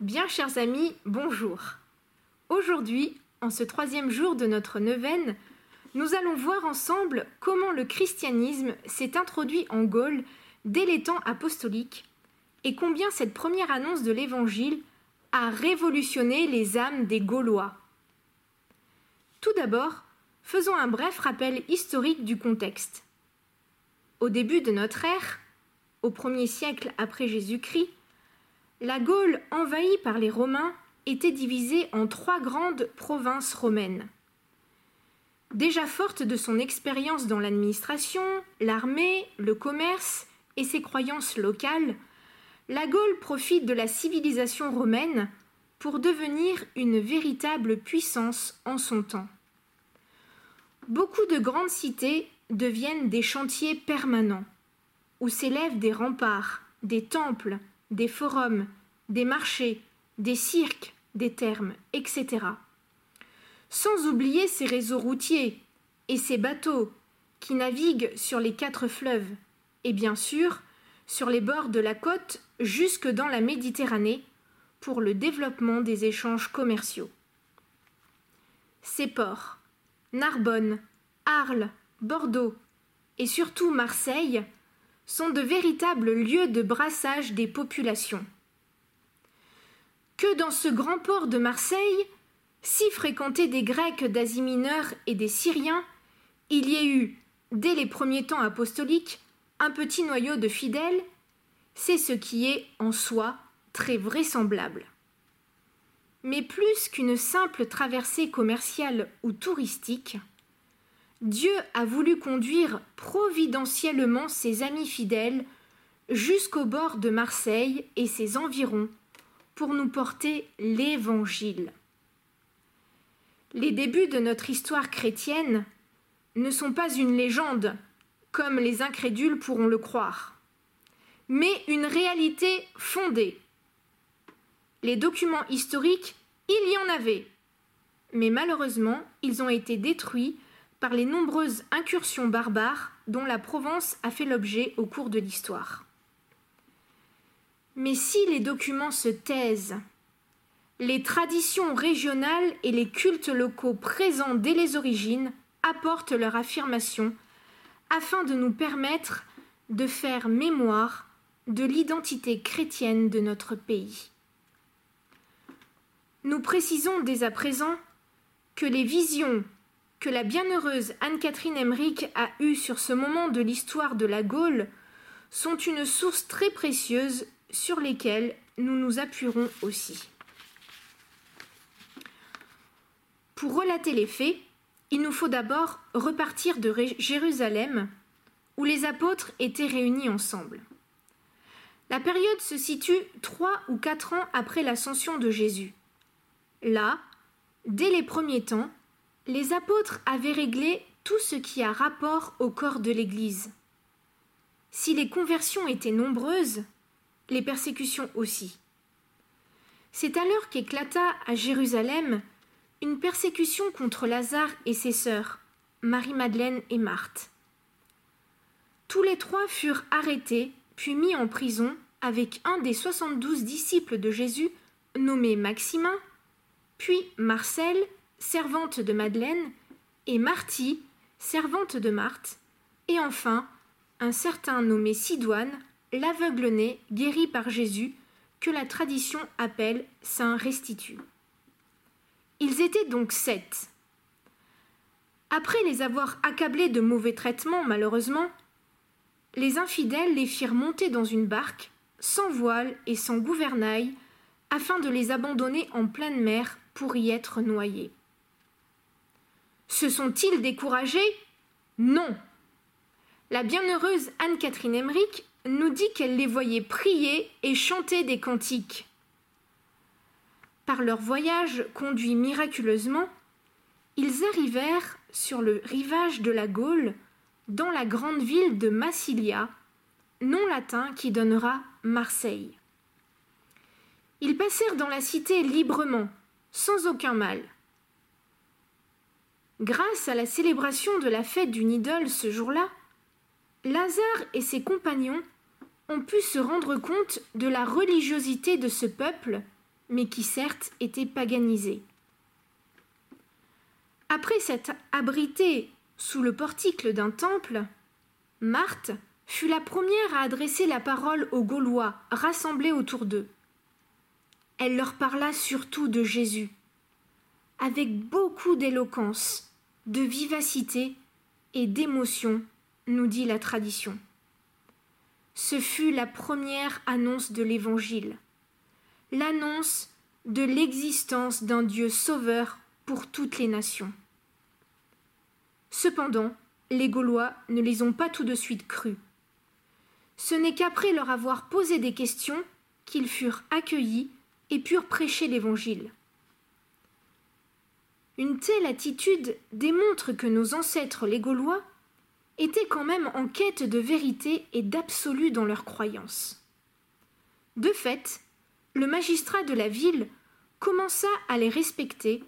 Bien chers amis, bonjour. Aujourd'hui, en ce troisième jour de notre neuvaine, nous allons voir ensemble comment le christianisme s'est introduit en Gaule dès les temps apostoliques et combien cette première annonce de l'Évangile a révolutionné les âmes des Gaulois. Tout d'abord, faisons un bref rappel historique du contexte. Au début de notre ère, au premier siècle après Jésus-Christ, la Gaule envahie par les Romains était divisée en trois grandes provinces romaines. Déjà forte de son expérience dans l'administration, l'armée, le commerce et ses croyances locales, la Gaule profite de la civilisation romaine pour devenir une véritable puissance en son temps. Beaucoup de grandes cités deviennent des chantiers permanents, où s'élèvent des remparts, des temples, des forums, des marchés, des cirques, des thermes, etc. Sans oublier ces réseaux routiers et ces bateaux qui naviguent sur les quatre fleuves, et bien sûr sur les bords de la côte jusque dans la Méditerranée pour le développement des échanges commerciaux. Ces ports, Narbonne, Arles, Bordeaux et surtout Marseille, sont de véritables lieux de brassage des populations. Que dans ce grand port de Marseille, si fréquenté des Grecs d'Asie mineure et des Syriens, il y ait eu, dès les premiers temps apostoliques, un petit noyau de fidèles, c'est ce qui est en soi très vraisemblable. Mais plus qu'une simple traversée commerciale ou touristique, Dieu a voulu conduire providentiellement ses amis fidèles jusqu'au bord de Marseille et ses environs pour nous porter l'Évangile. Les débuts de notre histoire chrétienne ne sont pas une légende comme les incrédules pourront le croire, mais une réalité fondée. Les documents historiques, il y en avait, mais malheureusement, ils ont été détruits par les nombreuses incursions barbares dont la Provence a fait l'objet au cours de l'histoire. Mais si les documents se taisent, les traditions régionales et les cultes locaux présents dès les origines apportent leur affirmation afin de nous permettre de faire mémoire de l'identité chrétienne de notre pays. Nous précisons dès à présent que les visions que la bienheureuse Anne-Catherine Emmerich a eues sur ce moment de l'histoire de la Gaule sont une source très précieuse sur lesquelles nous nous appuierons aussi. Pour relater les faits, il nous faut d'abord repartir de Jérusalem, où les apôtres étaient réunis ensemble. La période se situe trois ou quatre ans après l'ascension de Jésus. Là, dès les premiers temps, les apôtres avaient réglé tout ce qui a rapport au corps de l'Église. Si les conversions étaient nombreuses, les persécutions aussi. C'est alors qu'éclata à Jérusalem une persécution contre Lazare et ses sœurs, Marie-Madeleine et Marthe. Tous les trois furent arrêtés, puis mis en prison avec un des soixante-douze disciples de Jésus, nommé Maximin, puis Marcel, servante de Madeleine, et Marty, servante de Marthe, et enfin un certain nommé Sidoine, l'aveugle-né guéri par Jésus, que la tradition appelle Saint Restitut. Ils étaient donc sept. Après les avoir accablés de mauvais traitements, malheureusement, les infidèles les firent monter dans une barque, sans voile et sans gouvernail, afin de les abandonner en pleine mer pour y être noyés. Se sont-ils découragés Non. La bienheureuse Anne-Catherine Emmerich nous dit qu'elle les voyait prier et chanter des cantiques par leur voyage conduit miraculeusement, ils arrivèrent sur le rivage de la Gaule, dans la grande ville de Massilia, nom latin qui donnera Marseille. Ils passèrent dans la cité librement, sans aucun mal. Grâce à la célébration de la fête d'une idole ce jour-là, Lazare et ses compagnons ont pu se rendre compte de la religiosité de ce peuple mais qui certes était paganisée. Après s'être abritée sous le portique d'un temple, Marthe fut la première à adresser la parole aux Gaulois rassemblés autour d'eux. Elle leur parla surtout de Jésus, avec beaucoup d'éloquence, de vivacité et d'émotion, nous dit la tradition. Ce fut la première annonce de l'Évangile, l'annonce de l'existence d'un Dieu sauveur pour toutes les nations. Cependant, les Gaulois ne les ont pas tout de suite crus. Ce n'est qu'après leur avoir posé des questions qu'ils furent accueillis et purent prêcher l'Évangile. Une telle attitude démontre que nos ancêtres les Gaulois étaient quand même en quête de vérité et d'absolu dans leurs croyances. De fait, le magistrat de la ville commença à les respecter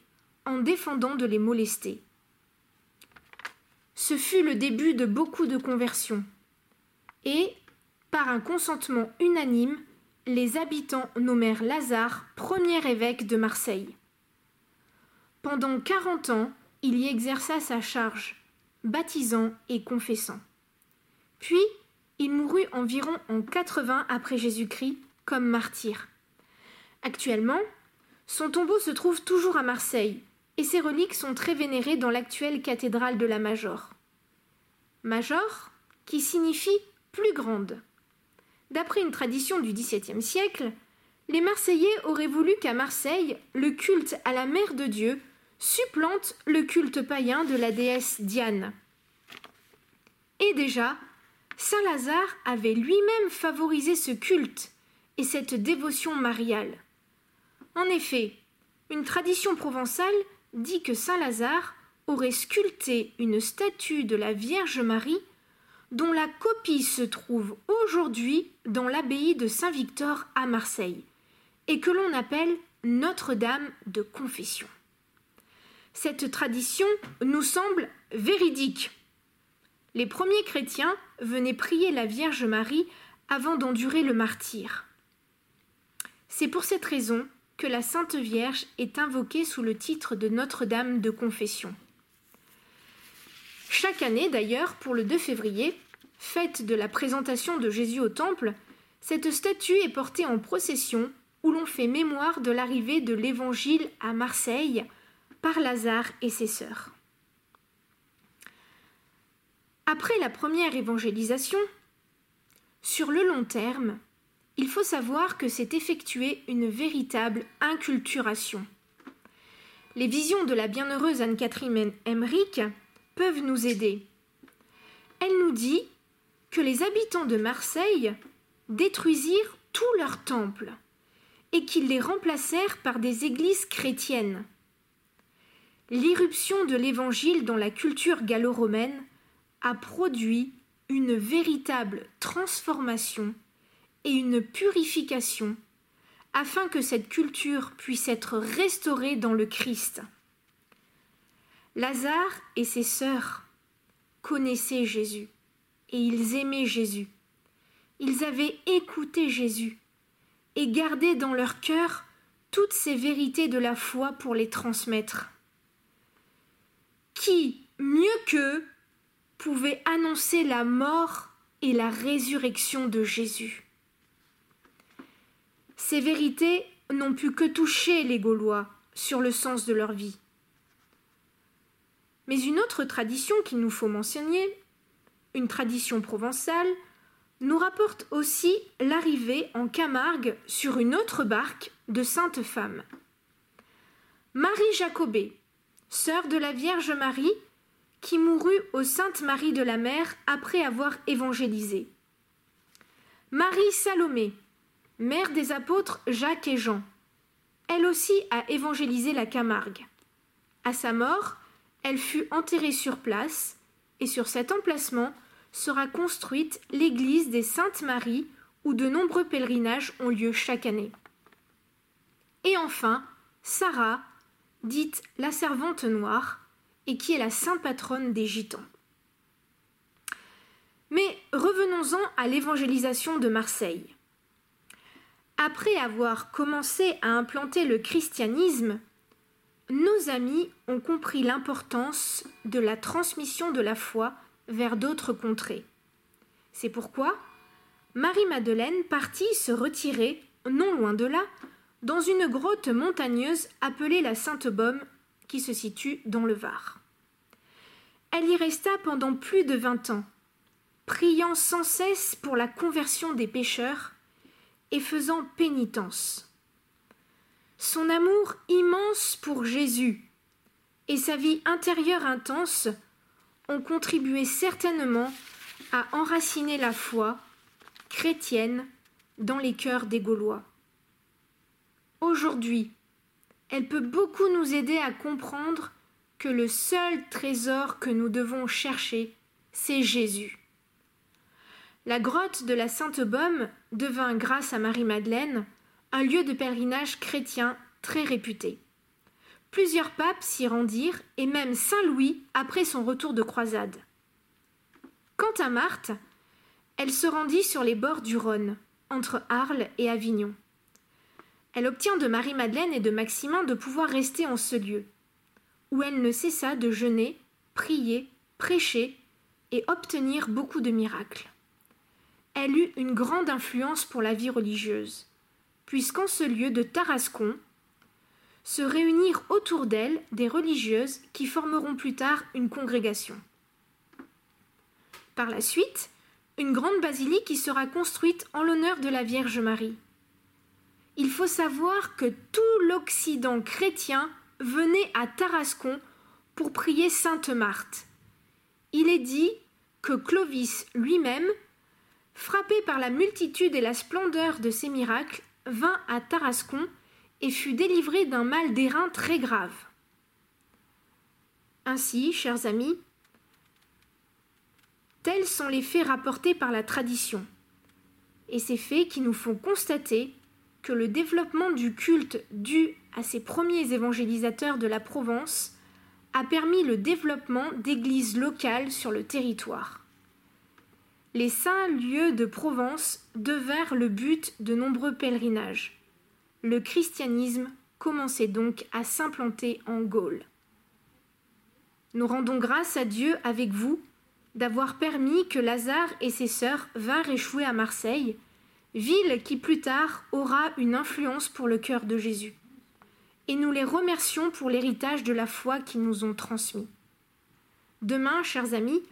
en défendant de les molester. Ce fut le début de beaucoup de conversions, et, par un consentement unanime, les habitants nommèrent Lazare premier évêque de Marseille. Pendant quarante ans, il y exerça sa charge, baptisant et confessant. Puis, il mourut environ en 80 après Jésus-Christ comme martyr. Actuellement, son tombeau se trouve toujours à Marseille et ses reliques sont très vénérées dans l'actuelle cathédrale de la Major. Major, qui signifie plus grande. D'après une tradition du XVIIe siècle, les Marseillais auraient voulu qu'à Marseille, le culte à la Mère de Dieu supplante le culte païen de la déesse Diane. Et déjà, Saint Lazare avait lui-même favorisé ce culte et cette dévotion mariale. En effet, une tradition provençale dit que Saint Lazare aurait sculpté une statue de la Vierge Marie dont la copie se trouve aujourd'hui dans l'abbaye de Saint-Victor à Marseille, et que l'on appelle Notre-Dame de Confession. Cette tradition nous semble véridique. Les premiers chrétiens venaient prier la Vierge Marie avant d'endurer le martyr. C'est pour cette raison que la Sainte Vierge est invoquée sous le titre de Notre-Dame de Confession. Chaque année, d'ailleurs, pour le 2 février, fête de la présentation de Jésus au Temple, cette statue est portée en procession où l'on fait mémoire de l'arrivée de l'Évangile à Marseille par Lazare et ses sœurs. Après la première évangélisation, sur le long terme, il faut savoir que s'est effectuée une véritable inculturation. Les visions de la bienheureuse Anne-Catherine Emmerich peuvent nous aider. Elle nous dit que les habitants de Marseille détruisirent tous leurs temples et qu'ils les remplacèrent par des églises chrétiennes. L'irruption de l'Évangile dans la culture gallo-romaine a produit une véritable transformation et une purification afin que cette culture puisse être restaurée dans le Christ. Lazare et ses sœurs connaissaient Jésus et ils aimaient Jésus. Ils avaient écouté Jésus et gardé dans leur cœur toutes ces vérités de la foi pour les transmettre. Qui, mieux qu'eux, pouvait annoncer la mort et la résurrection de Jésus Ces vérités n'ont pu que toucher les Gaulois sur le sens de leur vie. Mais une autre tradition qu'il nous faut mentionner, une tradition provençale, nous rapporte aussi l'arrivée en Camargue sur une autre barque de saintes femmes. Marie Jacobée, sœur de la Vierge Marie, qui mourut aux Sainte Marie de la Mer après avoir évangélisé. Marie Salomé, mère des apôtres Jacques et Jean, elle aussi a évangélisé la Camargue. À sa mort, elle fut enterrée sur place, et sur cet emplacement sera construite l'église des Saintes Maries, où de nombreux pèlerinages ont lieu chaque année. Et enfin, Sarah, dite la servante noire, et qui est la sainte patronne des Gitans. Mais revenons-en à l'évangélisation de Marseille. Après avoir commencé à implanter le christianisme, nos amis ont compris l'importance de la transmission de la foi vers d'autres contrées. C'est pourquoi Marie-Madeleine partit se retirer, non loin de là, dans une grotte montagneuse appelée la Sainte-Baume, qui se situe dans le Var. Elle y resta pendant plus de vingt ans, priant sans cesse pour la conversion des pécheurs et faisant pénitence. Son amour immense pour Jésus et sa vie intérieure intense ont contribué certainement à enraciner la foi chrétienne dans les cœurs des Gaulois. Aujourd'hui, elle peut beaucoup nous aider à comprendre que le seul trésor que nous devons chercher, c'est Jésus. La grotte de la Sainte-Baume devint, grâce à Marie-Madeleine, un lieu de pèlerinage chrétien très réputé. Plusieurs papes s'y rendirent, et même Saint Louis après son retour de croisade. Quant à Marthe, elle se rendit sur les bords du Rhône, entre Arles et Avignon. Elle obtient de Marie-Madeleine et de Maximin de pouvoir rester en ce lieu, où elle ne cessa de jeûner, prier, prêcher et obtenir beaucoup de miracles elle eut une grande influence pour la vie religieuse, puisqu'en ce lieu de Tarascon se réunirent autour d'elle des religieuses qui formeront plus tard une congrégation. Par la suite, une grande basilique y sera construite en l'honneur de la Vierge Marie. Il faut savoir que tout l'Occident chrétien venait à Tarascon pour prier Sainte Marthe. Il est dit que Clovis lui-même frappé par la multitude et la splendeur de ces miracles, vint à Tarascon et fut délivré d'un mal d'airain très grave. Ainsi, chers amis, tels sont les faits rapportés par la tradition, et ces faits qui nous font constater que le développement du culte dû à ces premiers évangélisateurs de la Provence a permis le développement d'églises locales sur le territoire les saints lieux de Provence devinrent le but de nombreux pèlerinages. Le christianisme commençait donc à s'implanter en Gaule. Nous rendons grâce à Dieu avec vous d'avoir permis que Lazare et ses sœurs vinrent échouer à Marseille, ville qui plus tard aura une influence pour le cœur de Jésus. Et nous les remercions pour l'héritage de la foi qu'ils nous ont transmis. Demain, chers amis,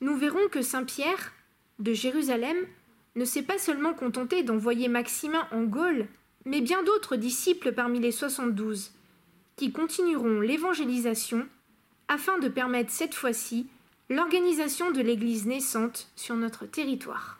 nous verrons que Saint Pierre de Jérusalem ne s'est pas seulement contenté d'envoyer Maximin en Gaule, mais bien d'autres disciples parmi les soixante-douze, qui continueront l'évangélisation afin de permettre cette fois-ci l'organisation de l'Église naissante sur notre territoire.